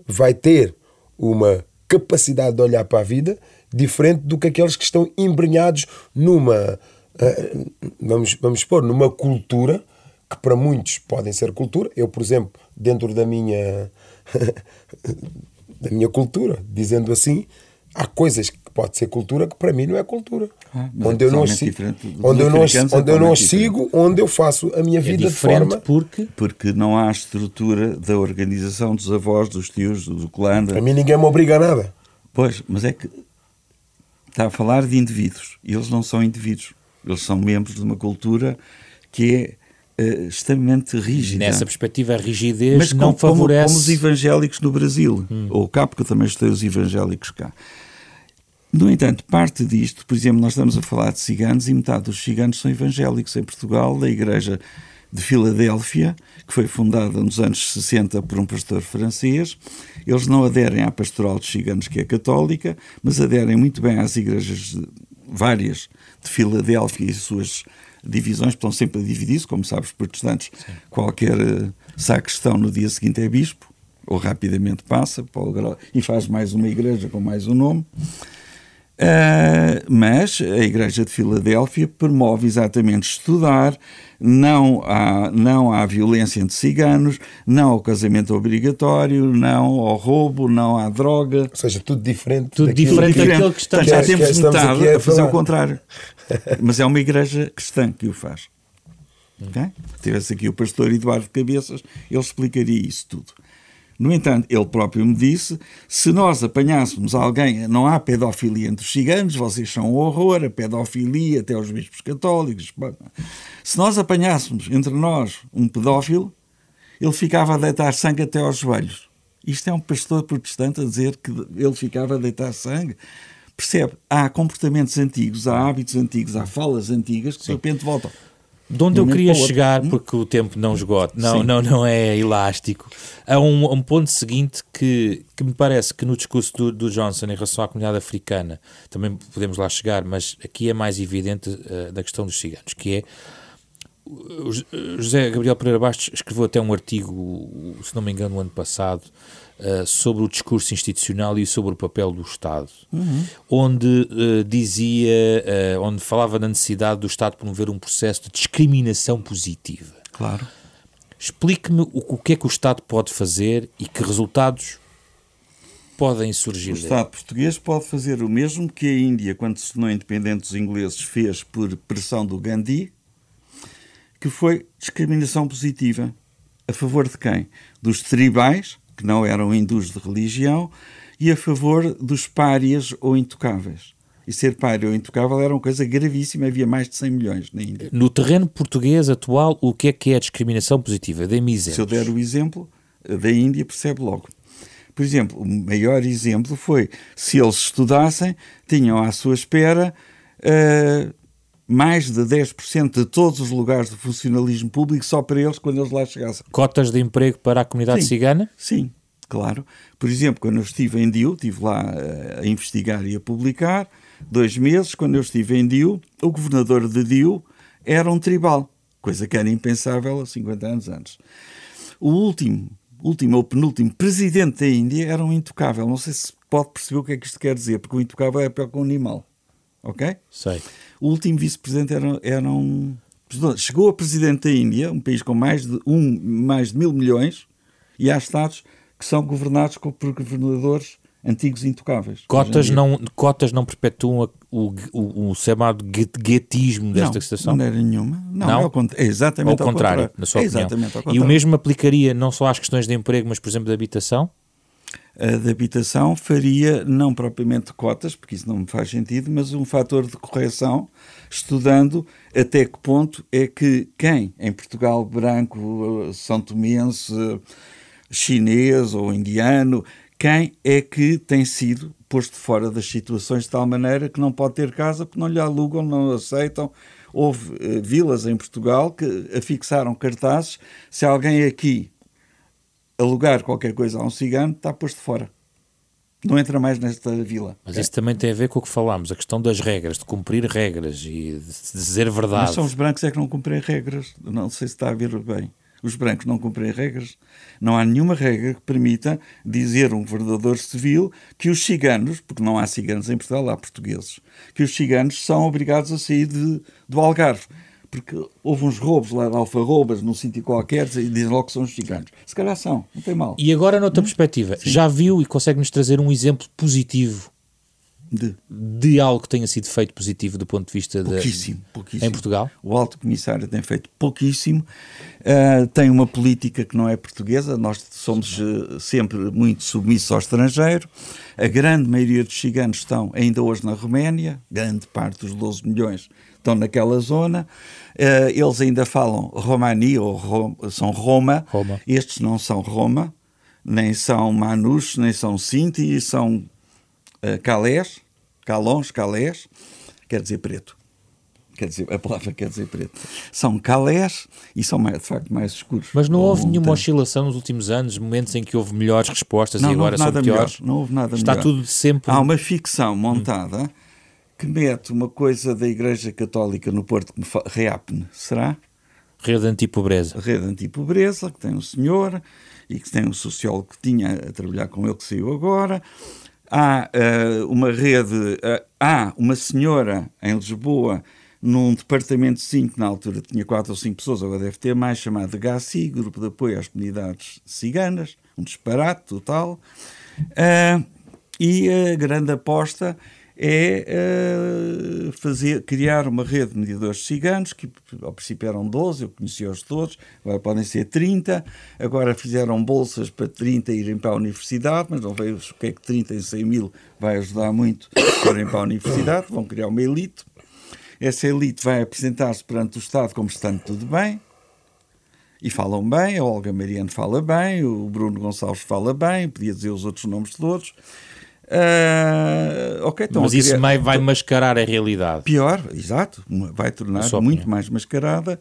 vai ter uma capacidade de olhar para a vida diferente do que aqueles que estão embrenhados numa. Uh, vamos, vamos pôr, numa cultura que para muitos podem ser cultura. Eu, por exemplo, dentro da minha da minha cultura, dizendo assim, há coisas que pode ser cultura que para mim não é cultura. Ah, onde eu não sigo, onde eu não, onde eu não sigo, onde eu faço a minha é vida de forma porque porque não há estrutura da organização dos avós, dos tios, do clã. A mim ninguém me obriga a nada. Pois, mas é que está a falar de indivíduos e eles não são indivíduos, eles são membros de uma cultura que é uh, extremamente rígida. Nessa perspectiva, a rigidez Mas não como, favorece... Como, os evangélicos no Brasil, hum. ou cá, porque eu também estudei os evangélicos cá. No entanto, parte disto, por exemplo, nós estamos a falar de ciganos e metade dos ciganos são evangélicos em Portugal, da Igreja de Filadélfia, que foi fundada nos anos 60 por um pastor francês. Eles não aderem à pastoral dos ciganos, que é católica, mas aderem muito bem às igrejas várias de Filadélfia e suas divisões, estão sempre a dividir-se, como sabes, protestantes, Sim. qualquer uh, sacristão no dia seguinte é bispo, ou rapidamente passa o, e faz mais uma igreja com mais um nome. Uh, mas a Igreja de Filadélfia promove exatamente estudar, não há, não há violência entre ciganos, não ao casamento obrigatório, não ao roubo, não há droga. Ou seja, tudo diferente. Tudo diferente daquilo que estamos, já temos metade a, a fazer o contrário. Mas é uma igreja cristã que o faz. Okay? Tivesse aqui o pastor Eduardo Cabeças, ele explicaria isso tudo. No entanto, ele próprio me disse: se nós apanhássemos alguém, não há pedofilia entre os ciganos, vocês são um horror, a pedofilia, até os bispos católicos. Se nós apanhássemos entre nós um pedófilo, ele ficava a deitar sangue até aos joelhos. Isto é um pastor protestante a dizer que ele ficava a deitar sangue. Percebe? Há comportamentos antigos, há hábitos antigos, há falas antigas que de repente voltam. De onde eu queria chegar, hum? porque o tempo não esgota, não, não, não é elástico, a um, um, ponto seguinte que, que me parece que no discurso do, do, Johnson em relação à comunidade africana, também podemos lá chegar, mas aqui é mais evidente uh, da questão dos ciganos, que é o José Gabriel Pereira Bastos escreveu até um artigo, se não me engano, no ano passado, uh, sobre o discurso institucional e sobre o papel do Estado, uhum. onde uh, dizia, uh, onde falava da necessidade do Estado promover um processo de discriminação positiva. Claro. Explique-me o, o, que é que o Estado pode fazer e que resultados podem surgir. O Estado português pode fazer o mesmo que a Índia, quando se tornou independente dos ingleses, fez por pressão do Gandhi, que foi discriminação positiva. A favor de quem? Dos tribais, que não eram hindus de religião, e a favor dos párias ou intocáveis. E ser pária ou intocável era uma coisa gravíssima, havia mais de 100 milhões na Índia. No terreno português atual, o que é que é a discriminação positiva? Dê-me exemplos. Se eu der o exemplo da Índia, percebe logo. Por exemplo, o maior exemplo foi, se eles estudassem, tinham à sua espera uh, mais de 10% de todos os lugares de funcionalismo público só para eles quando eles lá chegassem. Cotas de emprego para a comunidade sim, cigana? Sim, claro. Por exemplo, quando eu estive em Dio, estive lá eh, a investigar e a publicar, dois meses, quando eu estive em Dio, o governador de Dio era um tribal, coisa que era impensável há 50 anos antes. O último, último ou penúltimo presidente da Índia era um intocável. Não sei se pode perceber o que é que isto quer dizer, porque o intocável é pior que um animal. Ok? Sei. O último vice-presidente era, era um. Chegou a presidente da Índia, um país com mais de, um, mais de mil milhões, e há estados que são governados por governadores antigos intocáveis. Cotas não, cotas não perpetuam o, o, o chamado guetismo desta não, situação? Não, era nenhuma. Não, não? É, é exatamente ao, ao contrário, contrário, na sua é opinião. E o mesmo aplicaria não só às questões de emprego, mas, por exemplo, de habitação? De habitação faria não propriamente cotas, porque isso não me faz sentido, mas um fator de correção, estudando até que ponto é que quem em Portugal branco, são tomense, chinês ou indiano, quem é que tem sido posto fora das situações de tal maneira que não pode ter casa porque não lhe alugam, não aceitam. Houve uh, vilas em Portugal que afixaram cartazes: se alguém aqui alugar qualquer coisa a um cigano, está posto fora. Não entra mais nesta vila. Mas okay? isso também tem a ver com o que falámos, a questão das regras, de cumprir regras e de dizer verdade. Mas são os brancos é que não cumprem regras. Não sei se está a ver bem. Os brancos não cumprem regras. Não há nenhuma regra que permita dizer um governador civil que os ciganos, porque não há ciganos em Portugal, há portugueses, que os ciganos são obrigados a sair de, do Algarve porque houve uns roubos lá de alfarrobas num sítio qualquer e dizem logo que são os gigantes. Se calhar são, não tem mal. E agora, noutra hum? perspectiva, Sim. já viu e consegue-nos trazer um exemplo positivo de? de algo que tenha sido feito positivo do ponto de vista pouquíssimo, de, pouquíssimo. em Portugal? O Alto Comissário tem feito pouquíssimo. Uh, tem uma política que não é portuguesa. Nós somos uh, sempre muito submissos ao estrangeiro. A grande maioria dos ciganos estão ainda hoje na Roménia. Grande parte dos 12 milhões estão naquela zona. Uh, eles ainda falam romani ou rom, são Roma. Roma. Estes não são Roma, nem são Manus, nem são Sinti, são uh, Calés, Calons, Calés, quer dizer preto. Quer dizer, a palavra quer dizer preto. São calés e são mais, de facto mais escuros. Mas não houve nenhuma oscilação nos últimos anos, momentos em que houve melhores respostas não, e agora são piores? Melhor, não houve nada Está melhor. tudo sempre. Há uma ficção montada hum que mete uma coisa da Igreja Católica no Porto que me fa... Reapne, será? Rede Antipobreza. Rede Antipobreza, que tem um senhor e que tem um sociólogo que tinha a trabalhar com ele, que saiu agora. Há uh, uma rede, uh, há uma senhora em Lisboa, num departamento 5, na altura tinha 4 ou 5 pessoas, agora deve ter mais, chamado GACI, Grupo de Apoio às Comunidades Ciganas, um disparate total. Uh, e a grande aposta é uh, fazer, criar uma rede de mediadores ciganos, que ao princípio eram 12, eu conhecia-os todos, agora podem ser 30, agora fizeram bolsas para 30 irem para a universidade, mas não vejo o que é que 30 em 100 mil vai ajudar muito para irem para a universidade, vão criar uma elite. Essa elite vai apresentar-se perante o Estado como estando tudo bem, e falam bem, a Olga Mariano fala bem, o Bruno Gonçalves fala bem, podia dizer os outros nomes todos. Uh, okay, então Mas isso criar... vai mascarar a realidade. Pior, exato, vai tornar muito mais mascarada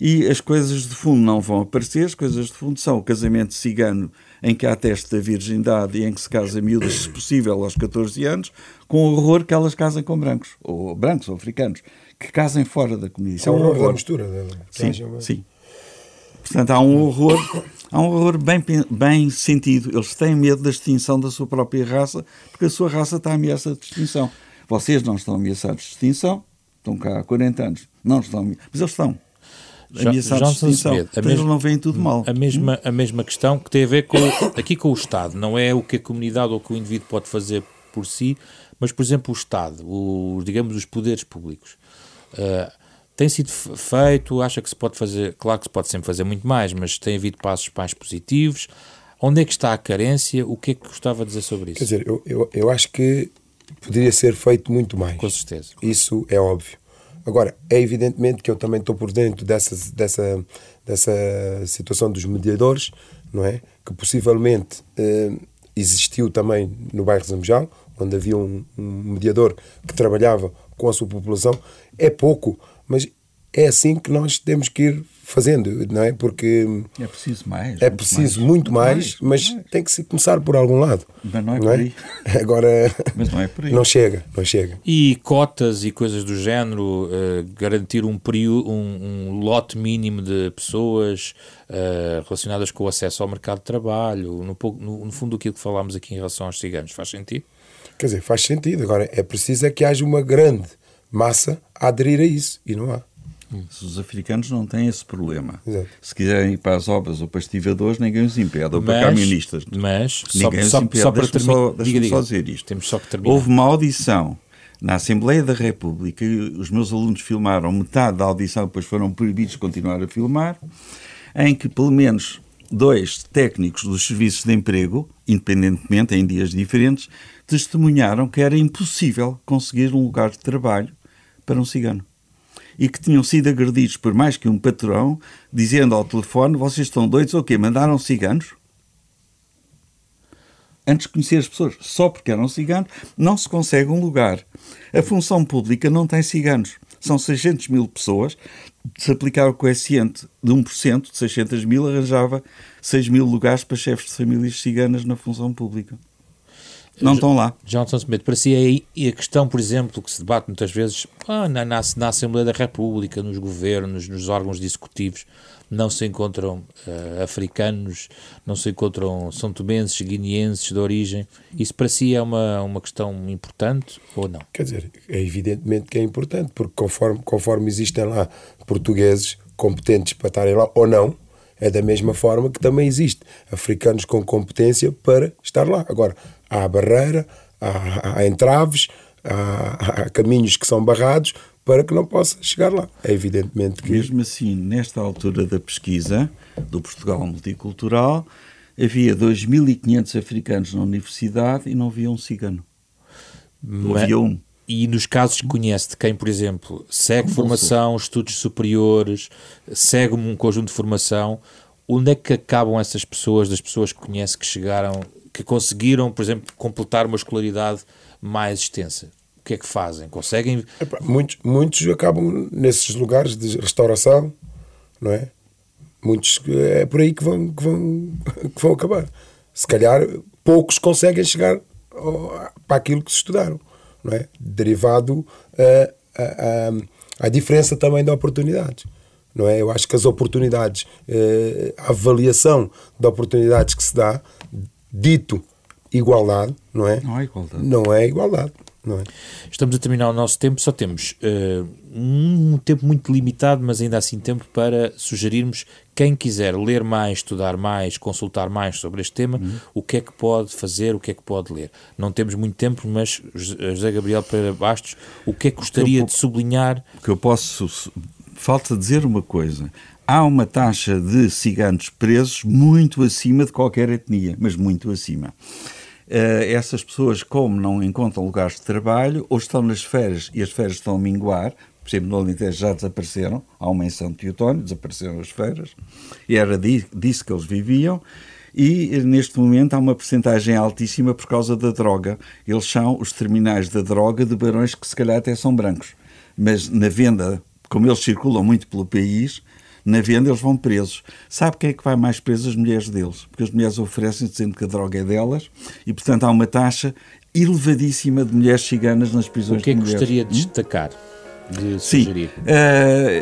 e as coisas de fundo não vão aparecer. As coisas de fundo são o casamento cigano em que há teste da virgindade e em que se casa miúdas, se possível, aos 14 anos, com o horror que elas casem com brancos, ou brancos ou africanos, que casem fora da comunidade. Isso é um horror da mistura, não é? Sim, sim. Portanto, há um horror, há um horror bem, bem sentido. Eles têm medo da extinção da sua própria raça, porque a sua raça está ameaçada de extinção. Vocês não estão ameaçados de extinção, estão cá há 40 anos, não estão, mas eles estão ameaçados de extinção. Smith, a eles não veem tudo mal. A mesma, a mesma questão que tem a ver com, aqui com o Estado, não é o que a comunidade ou o que o indivíduo pode fazer por si, mas, por exemplo, o Estado, o, digamos, os poderes públicos. Uh, tem sido feito, acha que se pode fazer, claro que se pode sempre fazer muito mais, mas tem havido passos mais positivos. Onde é que está a carência? O que é que gostava de dizer sobre isso? Quer dizer, eu, eu, eu acho que poderia ser feito muito mais. Com certeza. Isso é óbvio. Agora, é evidentemente que eu também estou por dentro dessa, dessa, dessa situação dos mediadores, não é? Que possivelmente eh, existiu também no bairro Zambujal, onde havia um, um mediador que trabalhava com a sua população. É pouco, mas é assim que nós temos que ir fazendo, não é? Porque é preciso mais. É preciso mais, muito mais, mais mas mais. tem que se começar por algum lado. Mas não é não por é? aí. Agora mas não é por aí. Não chega, não chega. E cotas e coisas do género, uh, garantir um período, um, um, lote mínimo de pessoas uh, relacionadas com o acesso ao mercado de trabalho, no, no, no fundo aquilo que falámos aqui em relação aos ciganos, faz sentido? Quer dizer, faz sentido. Agora é preciso é que haja uma grande massa a aderir a isso. E não há. Os africanos não têm esse problema. Exato. Se quiserem ir para as obras ou para estivadores, ninguém os impede. Ou para camionistas. Mas, ninguém só, os impede. Só para terminar. Só, diga, diga. só dizer isto. Temos só que terminar. Houve uma audição na Assembleia da República os meus alunos filmaram metade da audição, depois foram proibidos de continuar a filmar, em que pelo menos dois técnicos dos serviços de emprego, independentemente, em dias diferentes, testemunharam que era impossível conseguir um lugar de trabalho para um cigano. E que tinham sido agredidos por mais que um patrão, dizendo ao telefone: Vocês estão doidos ou quê? Mandaram ciganos? Antes de conhecer as pessoas, só porque eram ciganos, não se consegue um lugar. A função pública não tem ciganos. São 600 mil pessoas. Se aplicar o coeficiente de 1%, de 600 mil, arranjava 6 mil lugares para chefes de famílias ciganas na função pública. Não estão lá. Johnson Smith, para si é a questão, por exemplo, que se debate muitas vezes ah, na, na, na, Assembleia da República, nos governos, nos órgãos executivos, não se encontram uh, africanos, não se encontram são tomenses, guineenses de origem. Isso para si é uma, uma questão importante ou não? Quer dizer, é evidentemente que é importante, porque conforme, conforme existem lá portugueses competentes para estarem lá ou não, é da mesma forma que também existe africanos com competência para estar lá. Agora, há barreira, há, há entraves, há, há caminhos que são barrados para que não possa chegar lá. É evidentemente que. Mesmo assim, nesta altura da pesquisa do Portugal Multicultural, havia 2.500 africanos na universidade e não havia um cigano. Mas, havia um. E nos casos que conhece de quem, por exemplo, segue Como formação, estudos superiores, segue um conjunto de formação, onde é que acabam essas pessoas, das pessoas que conhece que chegaram que conseguiram, por exemplo, completar uma escolaridade mais extensa? O que é que fazem? Conseguem? Epá, muitos, muitos acabam nesses lugares de restauração, não é? Muitos é por aí que vão, que vão, que vão acabar. Se calhar poucos conseguem chegar para aquilo que se estudaram, não é? Derivado a, a diferença também de oportunidades. Não é? Eu acho que as oportunidades, eh, a avaliação de oportunidades que se dá dito igualdade, não é? Não é igualdade. Não é igualdade. É? Estamos a terminar o nosso tempo, só temos uh, um tempo muito limitado, mas ainda assim tempo para sugerirmos quem quiser ler mais, estudar mais, consultar mais sobre este tema, uhum. o que é que pode fazer, o que é que pode ler. Não temos muito tempo, mas José Gabriel Pereira Bastos, o que é que gostaria eu, de sublinhar? O que eu posso. Falta dizer uma coisa. Há uma taxa de ciganos presos muito acima de qualquer etnia, mas muito acima. Uh, essas pessoas, como não encontram lugares de trabalho, ou estão nas férias e as férias estão a minguar, por exemplo, no Alentejo já desapareceram, há uma em São Teotónio, desapareceram as feiras, e era disso que eles viviam, e neste momento há uma percentagem altíssima por causa da droga. Eles são os terminais da droga de barões que se calhar até são brancos, mas na venda, como eles circulam muito pelo país, na venda eles vão presos. Sabe quem é que vai mais preso? As mulheres deles, porque as mulheres oferecem dizendo que a droga é delas e, portanto, há uma taxa elevadíssima de mulheres ciganas nas prisões de mulheres. O que é que gostaria de hum? destacar? de? Sim. Uh,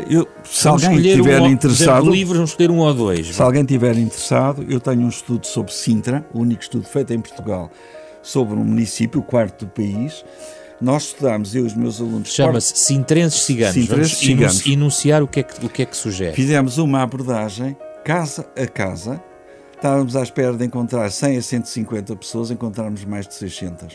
eu, se vamos alguém estiver um, interessado. livros, vamos escolher um ou dois. Se alguém estiver interessado, eu tenho um estudo sobre Sintra, o único estudo feito em Portugal, sobre um município, o quarto do país. Nós estudamos, eu e os meus alunos. Chama-se Sintrenses Ciganos. Sintrenses Ciganos. enunciar o que, é que, o que é que sugere. Fizemos uma abordagem casa a casa. Estávamos à espera de encontrar 100 a 150 pessoas, encontramos mais de 600.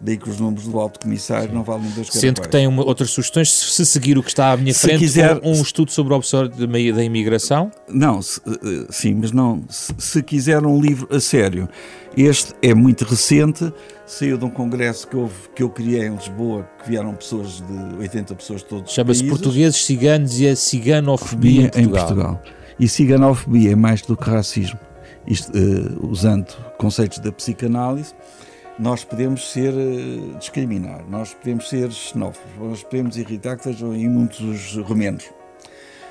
Daí que os números do alto comissário Sim. não valem dois Sendo que tem uma, outras sugestões, se seguir o que está à minha se frente, quiser, um, estudo sobre o observatório da imigração? Não, se, eh, sim, mas não. Se, se, quiser um livro a sério, este é muito recente, saiu de um congresso que, houve, que eu criei em Lisboa, que vieram pessoas de 80 pessoas de todos os Chama-se Portugueses Ciganos e a Ciganofobia em Portugal. em Portugal. E ciganofobia é mais do que racismo. Isto, uh, usando conceitos da psicanálise, nós podemos ser uh, discriminar, nós podemos ser xenófobos, nós podemos irritar que estejam aí muitos romenos.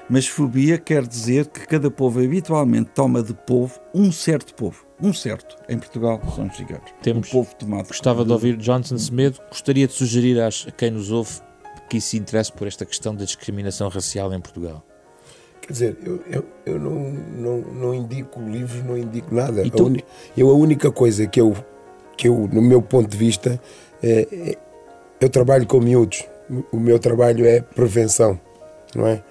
Mas fobia quer dizer que cada povo habitualmente toma de povo um certo povo. Um certo. Em Portugal são os ciganos. Temos. Um povo tomado. Gostava de ouvir Johnson Semedo. Gostaria de sugerir a quem nos ouve que se interesse por esta questão da discriminação racial em Portugal. Quer dizer, eu, eu, eu não, não, não indico livros, não indico nada. A un... Eu a única coisa que eu que eu, no meu ponto de vista, é, é, eu trabalho com miúdos. O meu trabalho é prevenção, não é?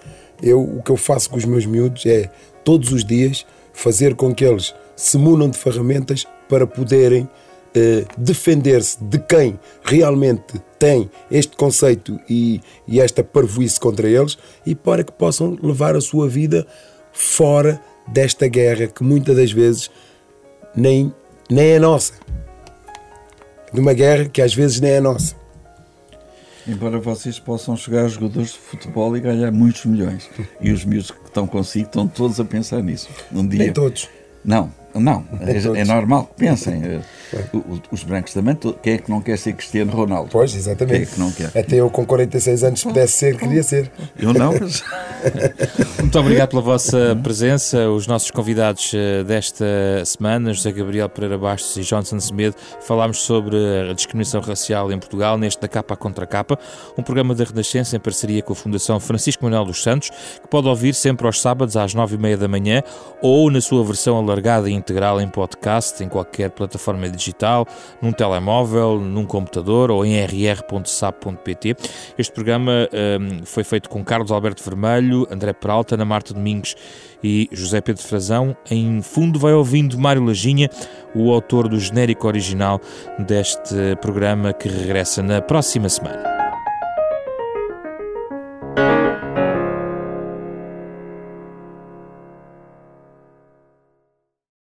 Eu, o que eu faço com os meus miúdos é, todos os dias, fazer com que eles se munam de ferramentas para poderem eh, defender-se de quem realmente tem este conceito e, e esta parvoíce contra eles e para que possam levar a sua vida fora desta guerra que muitas das vezes nem, nem é nossa de uma guerra que às vezes nem é nossa. Embora vocês possam chegar a jogadores de futebol e ganhar muitos milhões. E os miúdos que estão consigo estão todos a pensar nisso. Um dia... Nem todos. Não, não, é, é, normal que pensem. É. Os brancos também, quem é que não quer ser Cristiano Ronaldo? Pois, exatamente. Quem é que não quer? Até eu com 46 anos, se pudesse ser, queria ser. Eu não, mas... Muito obrigado pela vossa presença. Os nossos convidados eh, desta semana, José Gabriel Pereira Bastos e Johnson Semedo, falámos sobre a discriminação racial em Portugal, neste da Capa Contra Capa, um programa da Renascença em parceria com a Fundação Francisco Manuel dos Santos, que pode ouvir sempre aos sábados às nove e meia da manhã ou na sua versão alargada e integral em podcast, em qualquer plataforma digital, num telemóvel, num computador ou em rr.sap.pt. Este programa um, foi feito com Carlos Alberto Vermelho, André Peralta, Ana Marta Domingos e José Pedro Frazão. Em fundo vai ouvindo Mário Lajinha, o autor do genérico original deste programa que regressa na próxima semana.